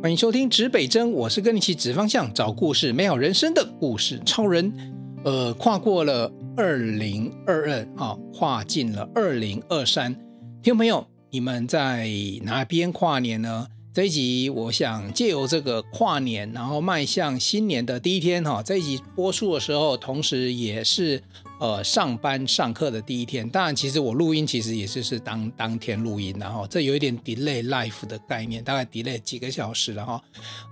欢迎收听指北针，我是跟你一起指方向、找故事、美好人生的故事超人。呃，跨过了二零二二啊，跨进了二零二三。听众朋友，你们在哪边跨年呢？这一集我想借由这个跨年，然后迈向新年的第一天哈。这一集播出的时候，同时也是。呃，上班上课的第一天，当然，其实我录音其实也是是当当天录音，然后这有一点 delay live 的概念，大概 delay 几个小时了哈。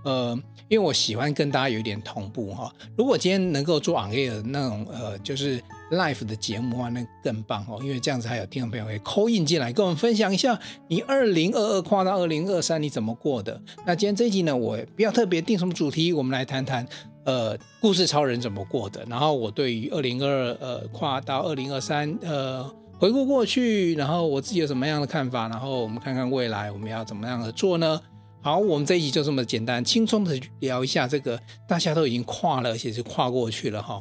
呃，因为我喜欢跟大家有一点同步哈。如果今天能够做 on air 那种呃，就是 live 的节目的话，那更棒哦，因为这样子还有听众朋友会 call in 进来跟我们分享一下你二零二二跨到二零二三你怎么过的。那今天这一集呢，我不要特别定什么主题，我们来谈谈。呃，故事超人怎么过的？然后我对于二零二二呃跨到二零二三呃回顾过去，然后我自己有什么样的看法？然后我们看看未来我们要怎么样的做呢？好，我们这一集就这么简单轻松的聊一下这个，大家都已经跨了，而且是跨过去了哈。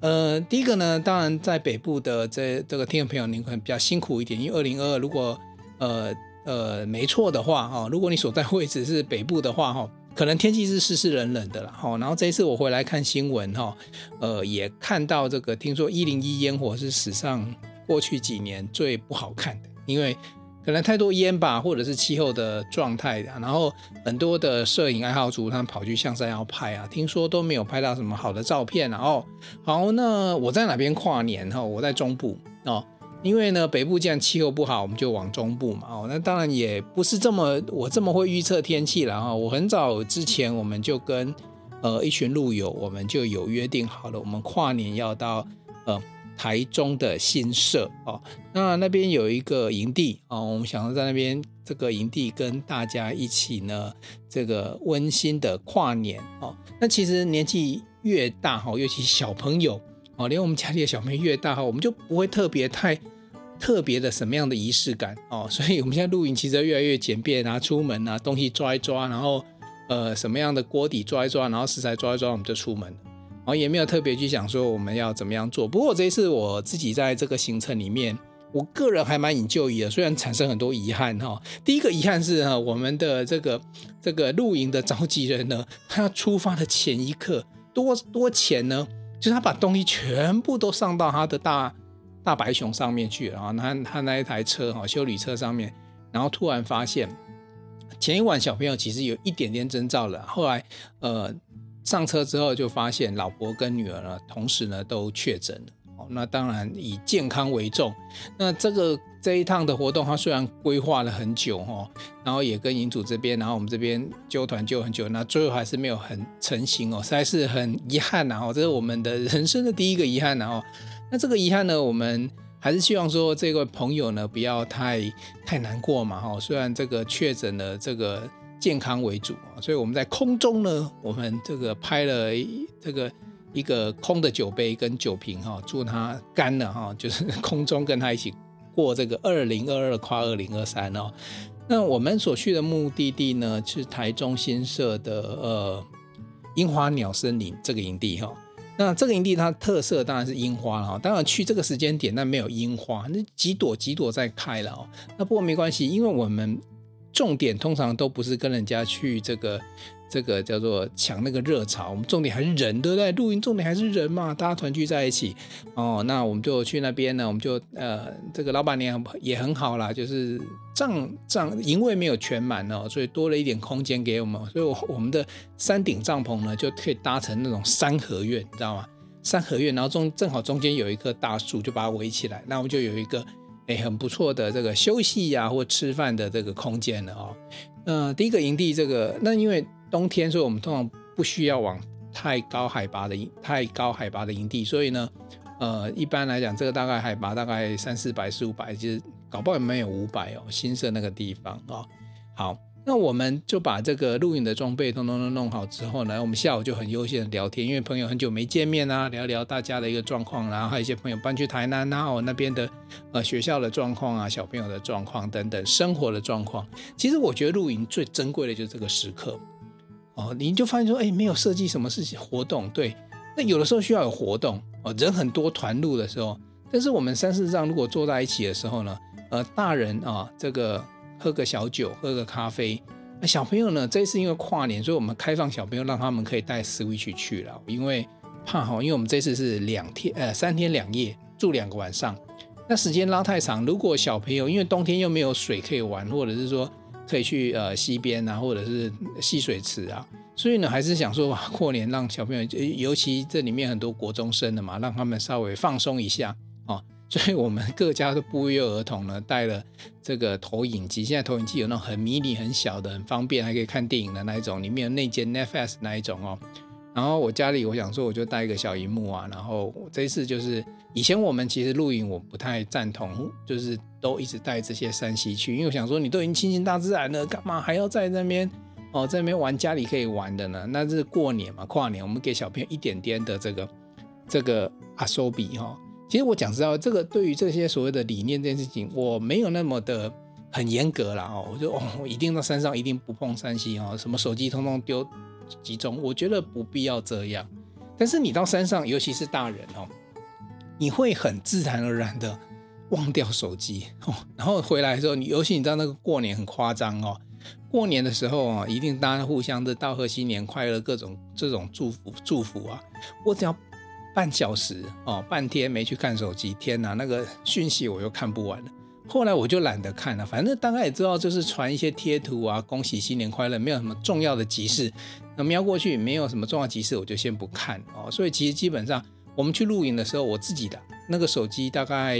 呃，第一个呢，当然在北部的这这个听众朋友，您可能比较辛苦一点，因为二零二二如果呃呃没错的话哈，如果你所在位置是北部的话哈。可能天气是湿湿冷冷的了哈，然后这一次我回来看新闻哈，呃，也看到这个，听说一零一烟火是史上过去几年最不好看的，因为可能太多烟吧，或者是气候的状态的，然后很多的摄影爱好者他们跑去象山要拍啊，听说都没有拍到什么好的照片，然后好，那我在哪边跨年哈？我在中部哦。因为呢，北部既然气候不好，我们就往中部嘛。哦，那当然也不是这么我这么会预测天气了哈。我很早之前我们就跟呃一群路友，我们就有约定好了，我们跨年要到呃台中的新社哦。那那边有一个营地哦，我们想要在那边这个营地跟大家一起呢，这个温馨的跨年哦。那其实年纪越大哈，尤其小朋友哦，连我们家里的小朋友越大哈，我们就不会特别太。特别的什么样的仪式感哦，所以我们现在露营其实越来越简便啊，出门啊，东西抓一抓，然后呃什么样的锅底抓一抓，然后食材抓一抓，我们就出门了，然后也没有特别去想说我们要怎么样做。不过这一次我自己在这个行程里面，我个人还蛮 enjoy 的，虽然产生很多遗憾哈。第一个遗憾是哈，我们的这个这个露营的召集人呢，他出发的前一刻多多前呢，就是他把东西全部都上到他的大。大白熊上面去了啊，他他那一台车哈，修理车上面，然后突然发现前一晚小朋友其实有一点点征兆了，后来呃上车之后就发现老婆跟女儿呢同时呢都确诊了，哦，那当然以健康为重，那这个这一趟的活动它虽然规划了很久哈，然后也跟营主这边，然后我们这边揪团揪很久，那最后还是没有很成型哦，实在是很遗憾呐，哦，这是我们的人生的第一个遗憾然后。那这个遗憾呢，我们还是希望说这位朋友呢不要太太难过嘛哈。虽然这个确诊了这个健康为主，所以我们在空中呢，我们这个拍了这个一个空的酒杯跟酒瓶哈，祝他干了哈，就是空中跟他一起过这个二零二二跨二零二三哦。那我们所去的目的地呢是台中新社的呃樱花鸟森林这个营地哈。那这个营地它特色当然是樱花了哈，当然去这个时间点，那没有樱花，那几朵几朵在开了哦。那不过没关系，因为我们重点通常都不是跟人家去这个。这个叫做抢那个热潮，我们重点还是人，对不对？露营重点还是人嘛，大家团聚在一起哦。那我们就去那边呢，我们就呃，这个老板娘也很好啦，就是帐帐营位没有全满哦，所以多了一点空间给我们，所以我我们的山顶帐篷呢就可以搭成那种三合院，你知道吗？三合院，然后中正好中间有一棵大树，就把它围起来，那我们就有一个诶很不错的这个休息呀、或吃饭的这个空间了哦。呃，第一个营地这个，那因为。冬天，所以我们通常不需要往太高海拔的太高海拔的营地，所以呢，呃，一般来讲，这个大概海拔大概三四百、四五百，其实搞不好也没有五百哦。新设那个地方啊、哦，好，那我们就把这个露营的装备通通都弄好之后呢，我们下午就很悠闲的聊天，因为朋友很久没见面啊，聊聊大家的一个状况，然后还有一些朋友搬去台南啊，我那边的呃学校的状况啊，小朋友的状况等等，生活的状况。其实我觉得露营最珍贵的就是这个时刻。哦，你就发现说，哎，没有设计什么事情活动，对，那有的时候需要有活动哦，人很多团路的时候，但是我们三四张如果坐在一起的时候呢，呃，大人啊，这个喝个小酒，喝个咖啡，那小朋友呢，这次因为跨年，所以我们开放小朋友让他们可以带 Switch 去了，因为怕哈，因为我们这次是两天呃三天两夜住两个晚上，那时间拉太长，如果小朋友因为冬天又没有水可以玩，或者是说可以去呃溪边啊，或者是戏水池啊。所以呢，还是想说吧，过年让小朋友，尤其这里面很多国中生的嘛，让他们稍微放松一下哦。所以我们各家都不约而同呢，带了这个投影机。现在投影机有那种很迷你、很小的，很方便，还可以看电影的那一种，里面有内建 Netflix 那一种哦。然后我家里，我想说，我就带一个小荧幕啊。然后这一次就是，以前我们其实露营，我不太赞同，就是都一直带这些 3C 去，因为我想说，你都已经亲近大自然了，干嘛还要在那边？哦，在那边玩家里可以玩的呢，那是过年嘛，跨年我们给小朋友一点点的这个这个阿苏比哈。其实我讲实话，这个对于这些所谓的理念这件事情，我没有那么的很严格啦哦。我就哦，我一定到山上一定不碰 3C 哦，什么手机通通丢集中，我觉得不必要这样。但是你到山上，尤其是大人哦，你会很自然而然的忘掉手机哦，然后回来的时候，你尤其你知道那个过年很夸张哦。过年的时候啊，一定大家互相的道贺新年快乐，各种这种祝福祝福啊。我只要半小时哦，半天没去看手机，天哪，那个讯息我又看不完了。后来我就懒得看了，反正大概也知道，就是传一些贴图啊，恭喜新年快乐，没有什么重要的急事。那瞄过去没有什么重要急事，我就先不看哦。所以其实基本上我们去露营的时候，我自己的那个手机大概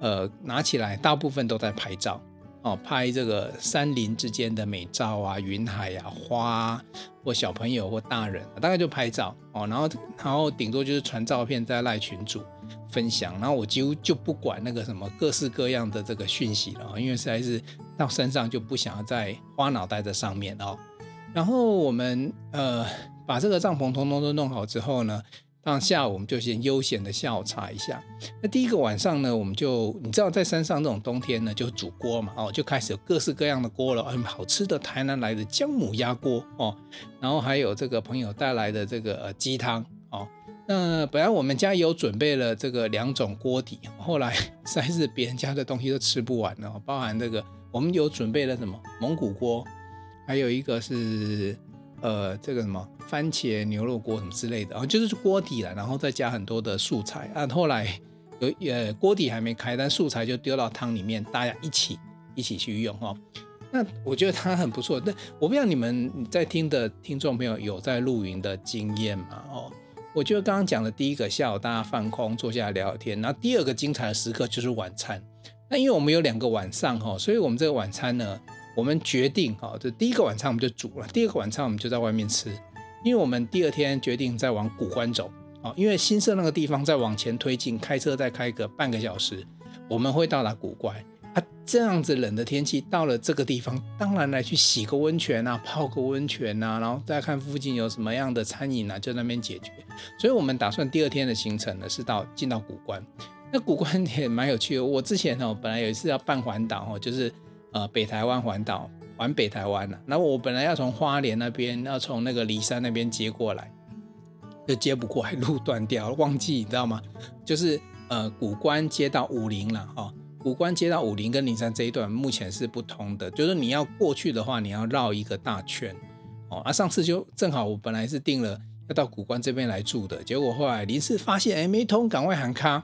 呃拿起来，大部分都在拍照。哦，拍这个山林之间的美照啊，云海啊，花啊，或小朋友或大人，大概就拍照哦，然后然后顶多就是传照片在赖群组分享，然后我几乎就不管那个什么各式各样的这个讯息了，因为实在是到山上就不想要再花脑袋在上面哦。然后我们呃把这个帐篷通通都弄好之后呢。那下午我们就先悠闲的下午茶一下。那第一个晚上呢，我们就你知道在山上这种冬天呢，就煮锅嘛，哦，就开始有各式各样的锅了，很好吃的台南来的姜母鸭锅哦，然后还有这个朋友带来的这个鸡汤哦。那本来我们家有准备了这个两种锅底，后来实在是别人家的东西都吃不完了，包含这个我们有准备了什么蒙古锅，还有一个是。呃，这个什么番茄牛肉锅什么之类的，啊，就是锅底了，然后再加很多的素材啊。后来有呃锅底还没开，但素材就丢到汤里面，大家一起一起去用哈。那我觉得它很不错。那我不知道你们在听的听众朋友有在露营的经验吗？哦，我觉得刚刚讲的第一个下午大家放空坐下来聊聊天，然后第二个精彩的时刻就是晚餐。那因为我们有两个晚上哈，所以我们这个晚餐呢。我们决定哈，这第一个晚餐我们就煮了，第二个晚餐我们就在外面吃，因为我们第二天决定再往古关走啊，因为新社那个地方再往前推进，开车再开个半个小时，我们会到达古关啊。这样子冷的天气到了这个地方，当然来去洗个温泉啊，泡个温泉啊，然后再看附近有什么样的餐饮啊，就那边解决。所以我们打算第二天的行程呢是到进到古关，那古关也蛮有趣的。我之前哦本来有一次要办环岛哦，就是。呃，北台湾环岛，环北台湾了。那我本来要从花莲那边，要从那个梨山那边接过来，就接不过来，路断掉，忘记你知道吗？就是呃，古关接到武陵了哈。古关接到武陵跟梨山这一段目前是不通的，就是你要过去的话，你要绕一个大圈哦。啊，上次就正好我本来是定了要到古关这边来住的，结果后来临时发现哎没通，赶快喊卡，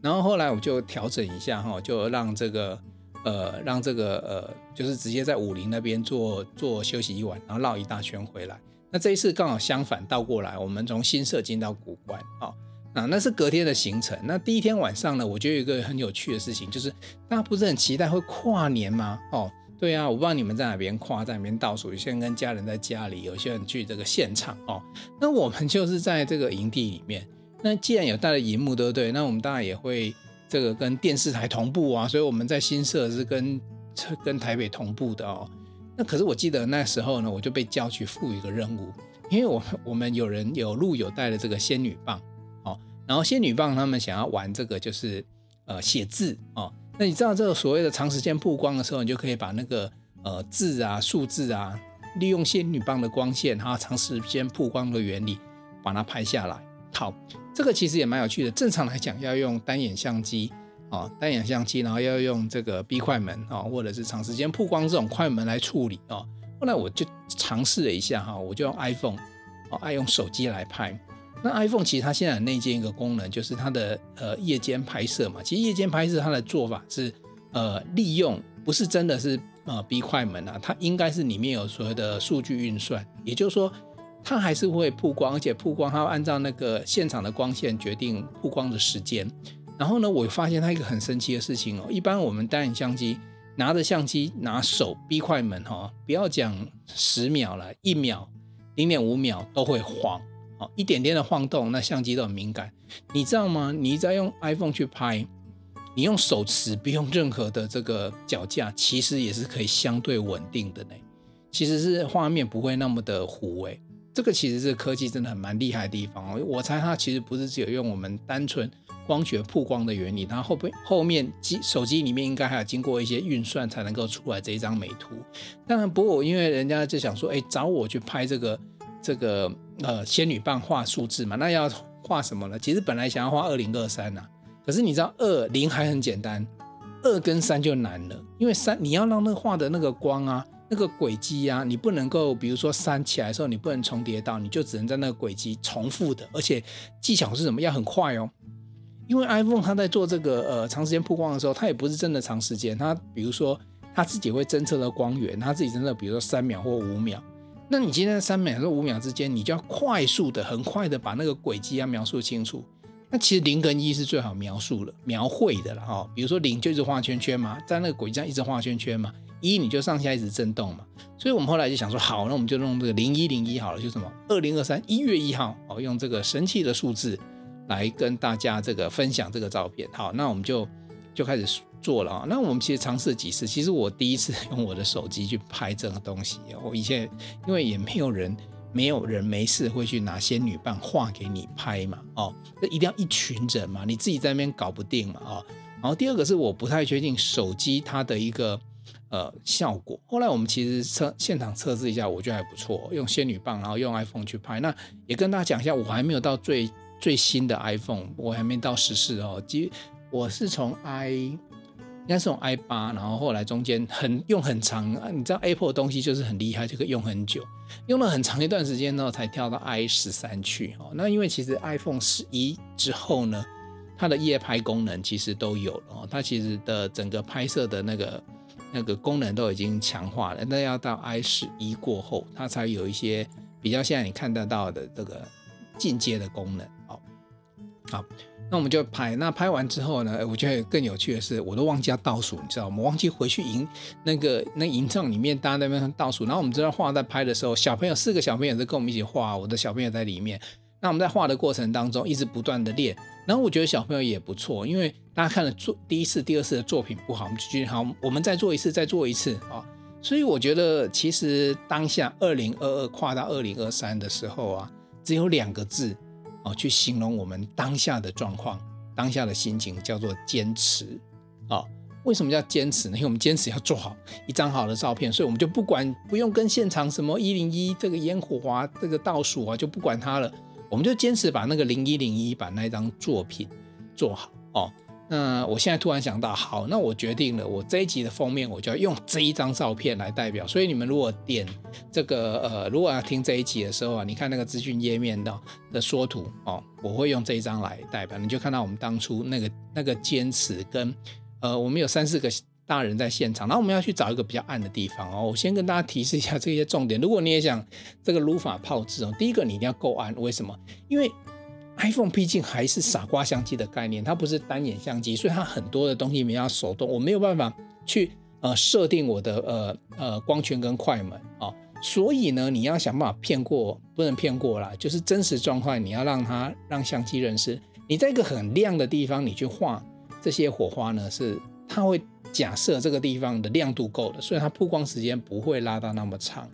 然后后来我就调整一下哈，就让这个。呃，让这个呃，就是直接在武陵那边坐坐休息一晚，然后绕一大圈回来。那这一次刚好相反倒过来，我们从新社进到古关啊，那那是隔天的行程。那第一天晚上呢，我觉得有一个很有趣的事情，就是大家不是很期待会跨年吗？哦，对啊，我不知道你们在哪边跨，在哪边倒数，有些人跟家人在家里，有些人去这个现场哦。那我们就是在这个营地里面。那既然有带了荧幕，对不对？那我们当然也会。这个跟电视台同步啊，所以我们在新社是跟跟台北同步的哦。那可是我记得那时候呢，我就被叫去赋予一个任务，因为我我们有人有录有带的这个仙女棒哦，然后仙女棒他们想要玩这个就是呃写字哦。那你知道这个所谓的长时间曝光的时候，你就可以把那个呃字啊数字啊，利用仙女棒的光线哈，长时间曝光的原理把它拍下来。好。这个其实也蛮有趣的。正常来讲，要用单眼相机啊，单眼相机，然后要用这个 B 快门啊，或者是长时间曝光这种快门来处理啊。后来我就尝试了一下哈，我就用 iPhone，哦，爱用手机来拍。那 iPhone 其实它现在内建一个功能，就是它的呃夜间拍摄嘛。其实夜间拍摄它的做法是呃利用，不是真的是呃逼快门啊，它应该是里面有所谓的数据运算，也就是说它还是会曝光，而且曝光它要按照那个现场的光线决定曝光的时间。然后呢，我发现它一个很神奇的事情哦，一般我们单眼相机。拿着相机，拿手逼快门哈，不要讲十秒了，一秒、零点五秒都会晃，哦，一点点的晃动，那相机都很敏感。你知道吗？你在用 iPhone 去拍，你用手持，不用任何的这个脚架，其实也是可以相对稳定的呢。其实是画面不会那么的糊诶。这个其实是科技真的很蛮厉害的地方哦。我猜它其实不是只有用我们单纯。光学曝光的原理，它后边后面机手机里面应该还要经过一些运算才能够出来这一张美图。当然，不过因为人家就想说，哎，找我去拍这个这个呃仙女棒画数字嘛，那要画什么呢？其实本来想要画二零二三呐，可是你知道二零还很简单，二跟三就难了，因为三你要让那画的那个光啊，那个轨迹啊，你不能够，比如说三起来的时候你不能重叠到，你就只能在那个轨迹重复的，而且技巧是什么？要很快哦。因为 iPhone 它在做这个呃长时间曝光的时候，它也不是真的长时间，它比如说它自己会侦测的光源，它自己真的比如说三秒或五秒，那你今天三秒或五秒之间，你就要快速的、很快的把那个轨迹要描述清楚。那其实零跟一是最好描述了、描绘的了哈。比如说零就一直画圈圈嘛，在那个轨迹上一直画圈圈嘛，一你就上下一直震动嘛。所以我们后来就想说，好，那我们就用这个零一零一好了，就什么二零二三一月一号哦，用这个神奇的数字。来跟大家这个分享这个照片，好，那我们就就开始做了啊。那我们其实尝试几次，其实我第一次 用我的手机去拍这个东西，我以前因为也没有人，没有人没事会去拿仙女棒画给你拍嘛，哦，那一定要一群人嘛，你自己在那边搞不定嘛，哦。然后第二个是我不太确定手机它的一个呃效果。后来我们其实测现场测试一下，我觉得还不错，用仙女棒，然后用 iPhone 去拍。那也跟大家讲一下，我还没有到最。最新的 iPhone 我还没到十四哦，其实我是从 i 应该是从 i 八，然后后来中间很用很长，你知道 Apple 的东西就是很厉害，就可以用很久，用了很长一段时间呢，才跳到 i 十三去哦。那因为其实 iPhone 十一之后呢，它的夜拍功能其实都有了哦，它其实的整个拍摄的那个那个功能都已经强化了。那要到 i 十一过后，它才有一些比较现在你看得到的这个进阶的功能。好，好那我们就拍。那拍完之后呢，我觉得更有趣的是，我都忘记要倒数，你知道吗？我忘记回去营那个那营帐里面，大家那边倒数。然后我们知道画在拍的时候，小朋友四个小朋友在跟我们一起画，我的小朋友在里面。那我们在画的过程当中，一直不断的练。然后我觉得小朋友也不错，因为大家看了做第一次、第二次的作品不好，我们就觉得好，我们再做一次，再做一次啊。所以我觉得，其实当下二零二二跨到二零二三的时候啊，只有两个字。哦，去形容我们当下的状况、当下的心情，叫做坚持。哦，为什么叫坚持呢？因为我们坚持要做好一张好的照片，所以我们就不管不用跟现场什么一零一这个烟火啊、这个倒数啊，就不管它了，我们就坚持把那个零一零一把那一张作品做好。哦。那我现在突然想到，好，那我决定了，我这一集的封面我就要用这一张照片来代表。所以你们如果点这个呃，如果要听这一集的时候啊，你看那个资讯页面的的缩图哦，我会用这一张来代表，你就看到我们当初那个那个坚持跟呃，我们有三四个大人在现场，然后我们要去找一个比较暗的地方哦。我先跟大家提示一下这些重点，如果你也想这个如法炮制哦，第一个你一定要够暗，为什么？因为 iPhone 毕竟还是傻瓜相机的概念，它不是单眼相机，所以它很多的东西没要手动，我没有办法去呃设定我的呃呃光圈跟快门啊、哦，所以呢，你要想办法骗过，不能骗过啦，就是真实状况，你要让它让相机认识你在一个很亮的地方，你去画这些火花呢，是它会假设这个地方的亮度够的，所以它曝光时间不会拉到那么长。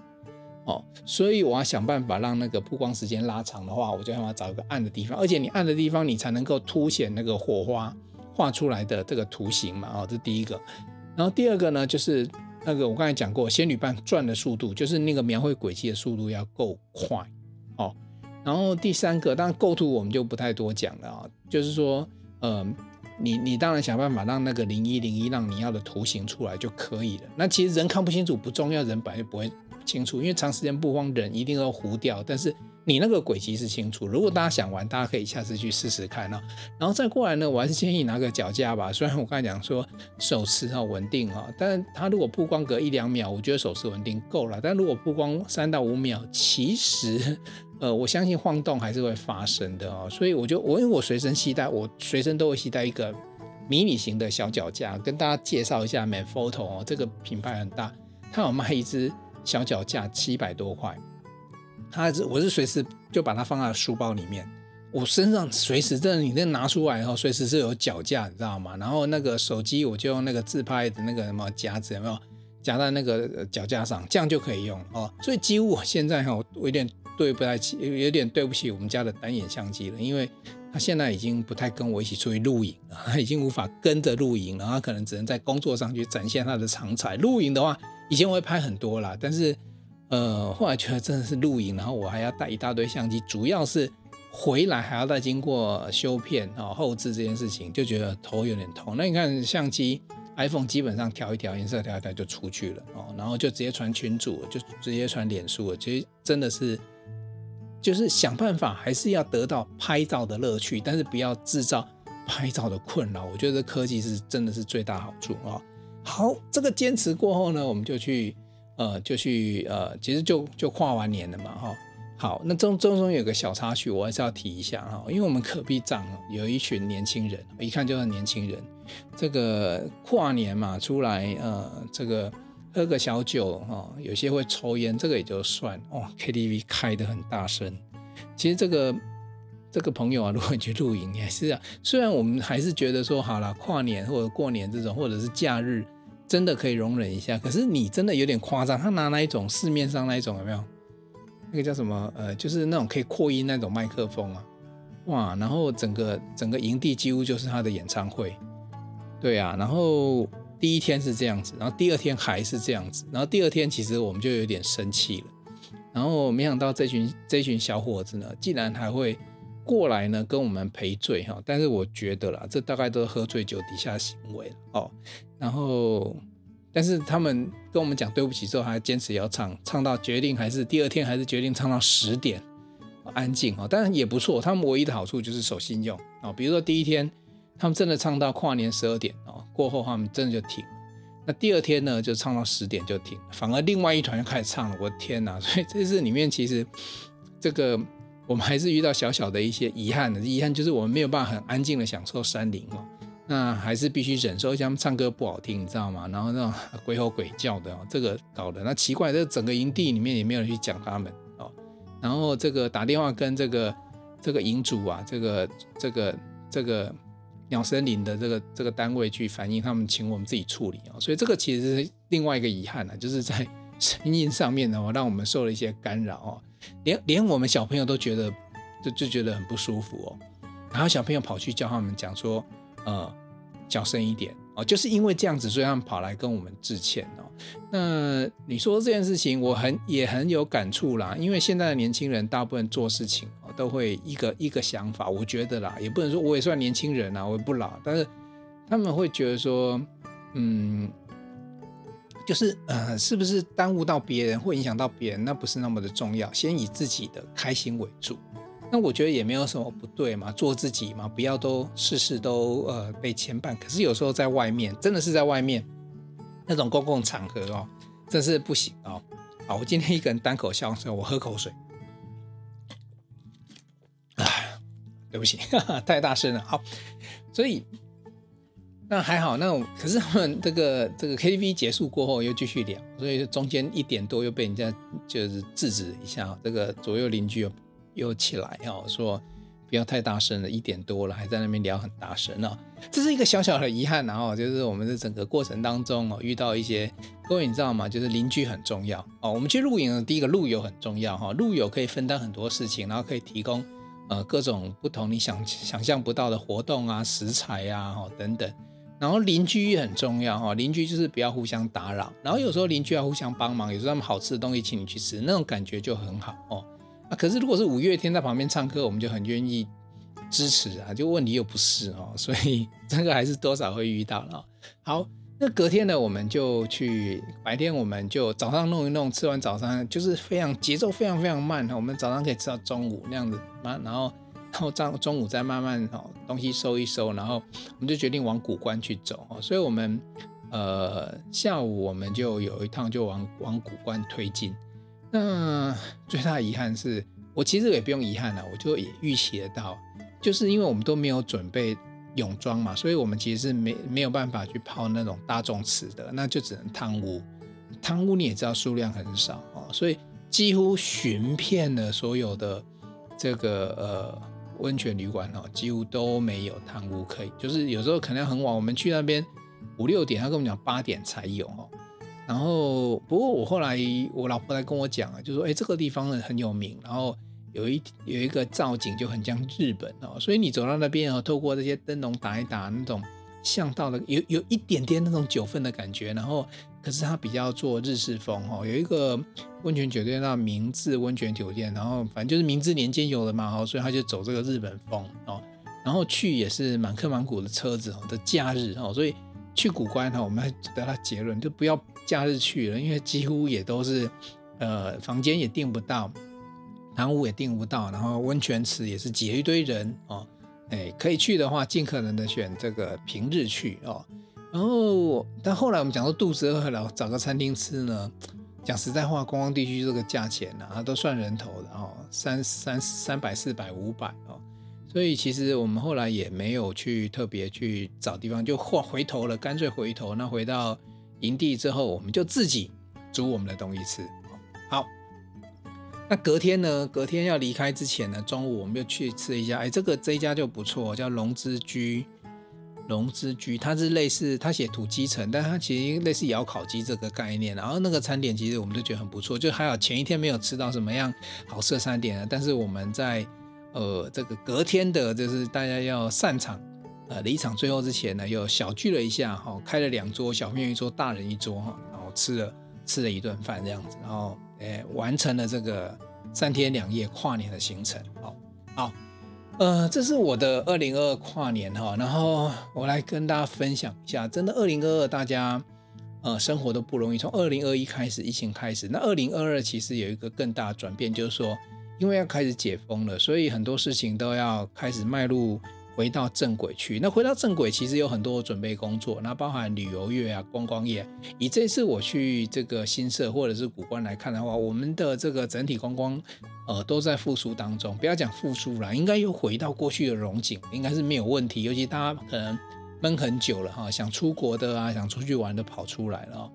哦，所以我要想办法让那个曝光时间拉长的话，我就要找一个暗的地方，而且你暗的地方，你才能够凸显那个火花画出来的这个图形嘛。哦，这是第一个。然后第二个呢，就是那个我刚才讲过，仙女棒转的速度，就是那个描绘轨迹的速度要够快。哦，然后第三个，当然构图我们就不太多讲了啊，就是说，嗯，你你当然想办法让那个零一零一让你要的图形出来就可以了。那其实人看不清楚不重要，人本来就不会。清楚，因为长时间不慌，人一定要糊掉。但是你那个轨迹是清楚。如果大家想玩，大家可以下次去试试看啊。然后再过来呢，我还是建议拿个脚架吧。虽然我刚才讲说手持哈稳定哈，但它如果曝光隔一两秒，我觉得手持稳定够了。但如果曝光三到五秒，其实 呃，我相信晃动还是会发生的哦。所以我就我因为我随身携带，我随身都会携带一个。迷你型的小脚架，跟大家介绍一下，Manfrotto 哦，这个品牌很大，它有卖一只小脚架，七百多块。它是我是随时就把它放在书包里面，我身上随时真的你那拿出来以后，随时是有脚架，你知道吗？然后那个手机我就用那个自拍的那个什么夹子，有没有夹在那个脚架上，这样就可以用哦。所以几乎我现在哈，我有点对不太起，有点对不起我们家的单眼相机了，因为。他现在已经不太跟我一起出去露营了，他已经无法跟着露营了，他可能只能在工作上去展现他的长才。露营的话，以前我会拍很多啦，但是呃，后来觉得真的是露营，然后我还要带一大堆相机，主要是回来还要再经过修片啊、后置这件事情，就觉得头有点痛。那你看相机，iPhone 基本上调一调颜色，调一调就出去了哦，然后就直接传群组，就直接传脸书了，其实真的是。就是想办法，还是要得到拍照的乐趣，但是不要制造拍照的困扰。我觉得科技是真的是最大好处啊。好，这个坚持过后呢，我们就去呃，就去呃，其实就就跨完年了嘛哈。好，那中中中有个小插曲，我还是要提一下哈，因为我们隔壁帐有一群年轻人，一看就是年轻人。这个跨年嘛，出来呃，这个。喝个小酒哈，有些会抽烟，这个也就算哦。KTV 开得很大声，其实这个这个朋友啊，如果你去露营也是啊。虽然我们还是觉得说好了，跨年或者过年这种，或者是假日，真的可以容忍一下。可是你真的有点夸张，他拿那一种市面上那一种有没有？那个叫什么？呃，就是那种可以扩音那种麦克风啊，哇！然后整个整个营地几乎就是他的演唱会，对啊，然后。第一天是这样子，然后第二天还是这样子，然后第二天其实我们就有点生气了，然后没想到这群这群小伙子呢，竟然还会过来呢跟我们赔罪哈，但是我觉得啦，这大概都是喝醉酒底下行为哦，然后但是他们跟我们讲对不起之后，还坚持要唱，唱到决定还是第二天还是决定唱到十点，安静哦，当然也不错，他们唯一的好处就是守信用啊，比如说第一天。他们真的唱到跨年十二点哦，过后他们真的就停。那第二天呢，就唱到十点就停。反而另外一团就开始唱了，我的天哪！所以这次里面其实这个我们还是遇到小小的一些遗憾的，遗憾就是我们没有办法很安静的享受山林哦。那还是必须忍受一下他们唱歌不好听，你知道吗？然后那种鬼吼鬼叫的，这个搞的那奇怪，这整个营地里面也没有人去讲他们哦。然后这个打电话跟这个这个营主啊，这个这个这个。鸟森林的这个这个单位去反映，他们请我们自己处理啊，所以这个其实是另外一个遗憾呢，就是在 声音上面呢，让我们受了一些干扰哦，连连我们小朋友都觉得就就觉得很不舒服哦，然后小朋友跑去叫他们讲说，呃，小声一点哦，就是因为这样子，所以他们跑来跟我们致歉哦。那你说这件事情，我很也很有感触啦，因为现在的年轻人大部分做事情哦都会一个一个想法，我觉得啦，也不能说我也算年轻人啊，我也不老，但是他们会觉得说，嗯，就是呃，是不是耽误到别人，会影响到别人，那不是那么的重要，先以自己的开心为主。那我觉得也没有什么不对嘛，做自己嘛，不要都事事都呃被牵绊。可是有时候在外面，真的是在外面。那种公共场合哦，真是不行哦。好，我今天一个人单口相声，我喝口水。啊，对不起，太大声了。好，所以那还好，那可是他们这个这个 KTV 结束过后又继续聊，所以中间一点多又被人家就是制止一下。这个左右邻居又又起来哦，说。不要太大声了，一点多了还在那边聊很大声哦，这是一个小小的遗憾，然后就是我们的整个过程当中哦，遇到一些各位你知道吗？就是邻居很重要哦。我们去露营的第一个露友很重要哈，露友可以分担很多事情，然后可以提供呃各种不同你想想象不到的活动啊、食材啊哈等等。然后邻居也很重要哈，邻居就是不要互相打扰，然后有时候邻居要互相帮忙，有时候他们好吃的东西请你去吃，那种感觉就很好哦。啊，可是如果是五月天在旁边唱歌，我们就很愿意支持啊，就问题又不是哦，所以这个还是多少会遇到了。好，那隔天呢，我们就去白天我们就早上弄一弄，吃完早餐就是非常节奏非常非常慢，我们早上可以吃到中午那样子，然后然后中中午再慢慢哦东西收一收，然后我们就决定往古关去走哦，所以我们呃下午我们就有一趟就往往古关推进。那最大的遗憾是我其实也不用遗憾了，我就也预期得到，就是因为我们都没有准备。泳装嘛，所以我们其实是没没有办法去泡那种大众池的，那就只能汤屋。汤屋你也知道数量很少哦，所以几乎寻遍了所有的这个呃温泉旅馆哦，几乎都没有汤屋可以。就是有时候可能很晚，我们去那边五六点，他跟我们讲八点才有哦。然后不过我后来我老婆来跟我讲啊，就说哎这个地方呢很有名，然后。有一有一个造景就很像日本哦，所以你走到那边哦，透过这些灯笼打一打，那种巷道的有有一点点那种九份的感觉，然后可是它比较做日式风哦，有一个温泉酒店叫明治温泉酒店，然后反正就是明治年间有的嘛，哦所以他就走这个日本风哦，然后去也是满客满谷的车子哦的假日哦，所以去古关哈，我们还得到结论就不要假日去了，因为几乎也都是呃房间也订不到。汤屋也订不到，然后温泉池也是挤一堆人哦，哎，可以去的话，尽可能的选这个平日去哦。然后，但后来我们讲说肚子饿了，找个餐厅吃呢。讲实在话，观光地区这个价钱呢、啊，都算人头的哦，三三三百、四百、五百哦。所以其实我们后来也没有去特别去找地方，就换回头了，干脆回头。那回到营地之后，我们就自己煮我们的东西吃。好。那隔天呢？隔天要离开之前呢，中午我们就去吃一家，哎，这个这一家就不错，叫龙之居。龙之居，它是类似，它写土鸡城，但它其实类似窑烤鸡这个概念。然后那个餐点其实我们都觉得很不错，就还好前一天没有吃到什么样好吃的餐点啊。但是我们在呃这个隔天的，就是大家要散场，呃离场最后之前呢，又小聚了一下哈，开了两桌，小朋友一桌，大人一桌哈，然后吃了吃了一顿饭这样子，然后。哎，完成了这个三天两夜跨年的行程。好，好，呃，这是我的二零二二跨年哈。然后我来跟大家分享一下，真的二零二二大家呃生活都不容易。从二零二一开始疫情开始，那二零二二其实有一个更大的转变，就是说因为要开始解封了，所以很多事情都要开始迈入。回到正轨去，那回到正轨其实有很多准备工作，那包含旅游业啊、观光业。以这次我去这个新社或者是古关来看的话，我们的这个整体观光，呃，都在复苏当中。不要讲复苏了，应该又回到过去的荣景，应该是没有问题。尤其大家可能闷很久了哈，想出国的啊，想出去玩的跑出来了。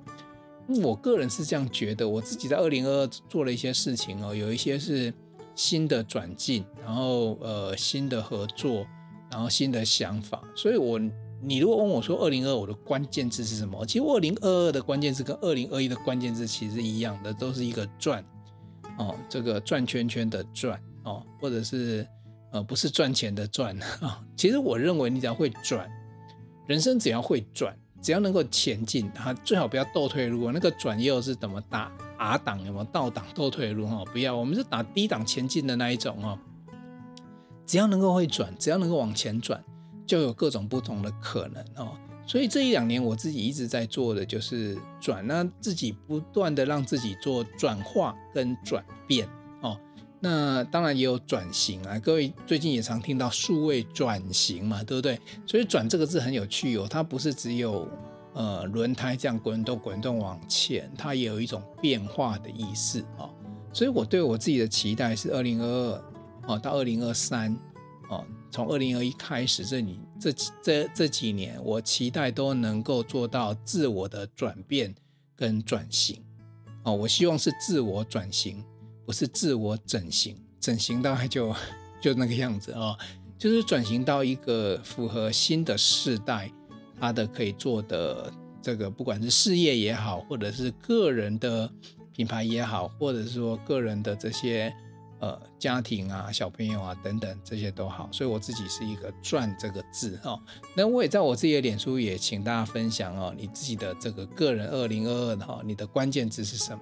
我个人是这样觉得，我自己在二零二二做了一些事情哦，有一些是新的转进，然后呃新的合作。然后新的想法，所以我你如果问我说二零二二我的关键字是什么？其实二零二二的关键字跟二零二一的关键字其实一样的，都是一个转哦，这个转圈圈的转哦，或者是呃不是赚钱的赚啊。其实我认为你只要会转，人生只要会转，只要能够前进，啊最好不要倒退路。那个转又是怎么打 R 档？有没有倒档倒退路？哈，不要，我们是打低档前进的那一种哦。只要能够会转，只要能够往前转，就有各种不同的可能哦。所以这一两年我自己一直在做的就是转，那自己不断的让自己做转化跟转变哦。那当然也有转型啊，各位最近也常听到数位转型嘛，对不对？所以转这个字很有趣哦，它不是只有呃轮胎这样滚动滚动往前，它也有一种变化的意思哦。所以我对我自己的期待是二零二二。哦，到二零二三，哦，从二零二一开始，这里这这这几年，我期待都能够做到自我的转变跟转型。哦，我希望是自我转型，不是自我整形。整形大概就就那个样子哦，就是转型到一个符合新的世代，他的可以做的这个，不管是事业也好，或者是个人的品牌也好，或者是说个人的这些。呃，家庭啊，小朋友啊，等等，这些都好，所以我自己是一个“转”这个字哈。那我也在我自己的脸书也请大家分享哦，你自己的这个个人二零二二哈，你的关键字是什么？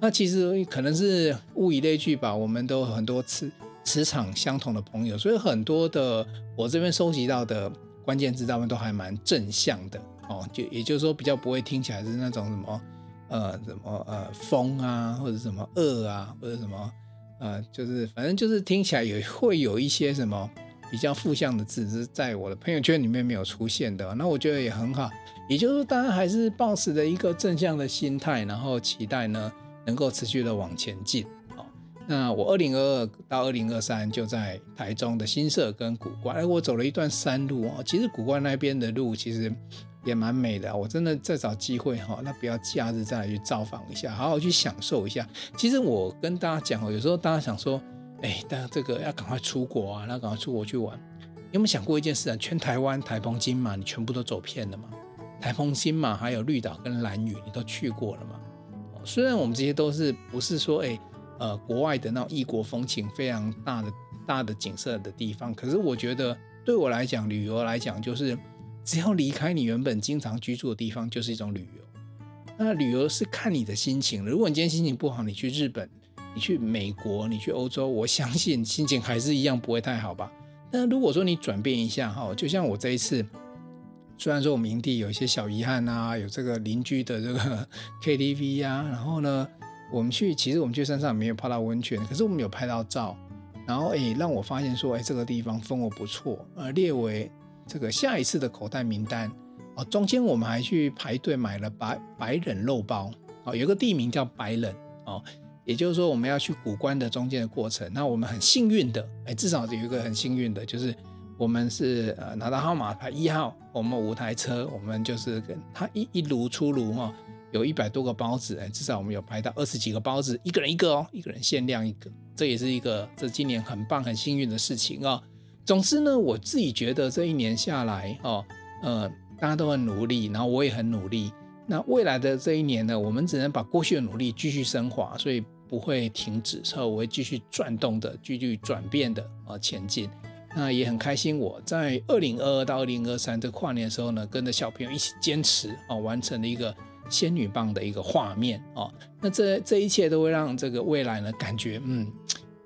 那其实可能是物以类聚吧，我们都很多磁磁场相同的朋友，所以很多的我这边收集到的关键字，他们都还蛮正向的哦，就也就是说比较不会听起来是那种什么呃什么呃风啊，或者什么恶啊，或者什么呃就是反正就是听起来也会有一些什么比较负向的字是在我的朋友圈里面没有出现的，那我觉得也很好。也就是说，大家还是抱持着一个正向的心态，然后期待呢能够持续的往前进。那我二零二二到二零二三就在台中的新社跟古关，哎，我走了一段山路哦。其实古关那边的路其实也蛮美的，我真的再找机会哈，那不要假日再来去造访一下，好好去享受一下。其实我跟大家讲哦，有时候大家想说，哎，大家这个要赶快出国啊，那赶快出国去玩。你有没有想过一件事啊？全台湾台澎金马你全部都走遍了吗？台澎金马还有绿岛跟兰屿你都去过了吗？虽然我们这些都是不是说哎。呃，国外的那种异国风情非常大的大的景色的地方，可是我觉得对我来讲，旅游来讲，就是只要离开你原本经常居住的地方，就是一种旅游。那旅游是看你的心情。如果你今天心情不好，你去日本，你去美国，你去欧洲，我相信心情还是一样不会太好吧。那如果说你转变一下哈，就像我这一次，虽然说我们营地有一些小遗憾啊，有这个邻居的这个 KTV 啊，然后呢。我们去，其实我们去山上没有泡到温泉，可是我们有拍到照，然后诶，让我发现说，诶，这个地方风火不错，呃，列为这个下一次的口袋名单哦。中间我们还去排队买了白白冷肉包哦，有个地名叫白冷哦，也就是说我们要去古关的中间的过程，那我们很幸运的，诶，至少有一个很幸运的，就是我们是呃拿到号码牌一号，我们五台车，我们就是跟他一一炉出炉哈。有一百多个包子，哎，至少我们有排到二十几个包子，一个人一个哦，一个人限量一个，这也是一个这今年很棒、很幸运的事情哦。总之呢，我自己觉得这一年下来哦，呃，大家都很努力，然后我也很努力。那未来的这一年呢，我们只能把过去的努力继续升华，所以不会停止，所以我会继续转动的、继续转变的啊前进。那也很开心，我在二零二二到二零二三这跨年的时候呢，跟着小朋友一起坚持啊，完成了一个。仙女棒的一个画面哦，那这这一切都会让这个未来呢感觉，嗯，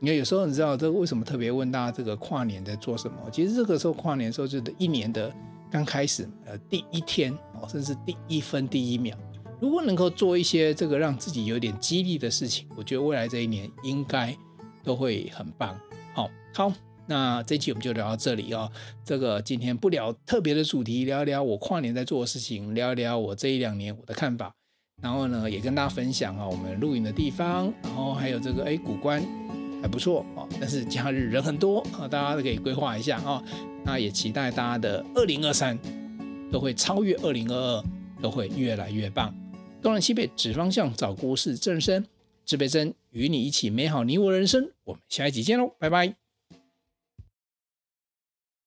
你看有时候你知道这个为什么特别问大家这个跨年在做什么？其实这个时候跨年时候就是一年的刚开始，呃，第一天哦，甚至第一分第一秒，如果能够做一些这个让自己有点激励的事情，我觉得未来这一年应该都会很棒。好，好。那这期我们就聊到这里哦。这个今天不聊特别的主题，聊一聊我跨年在做的事情，聊一聊我这一两年我的看法。然后呢，也跟大家分享啊，我们露营的地方，然后还有这个哎古关还不错啊。但是假日人很多啊，大家都可以规划一下啊。那也期待大家的二零二三都会超越二零二二，都会越来越棒。东南西北指方向，找故事正身，指北针与你一起美好你我人生。我们下一集见喽，拜拜。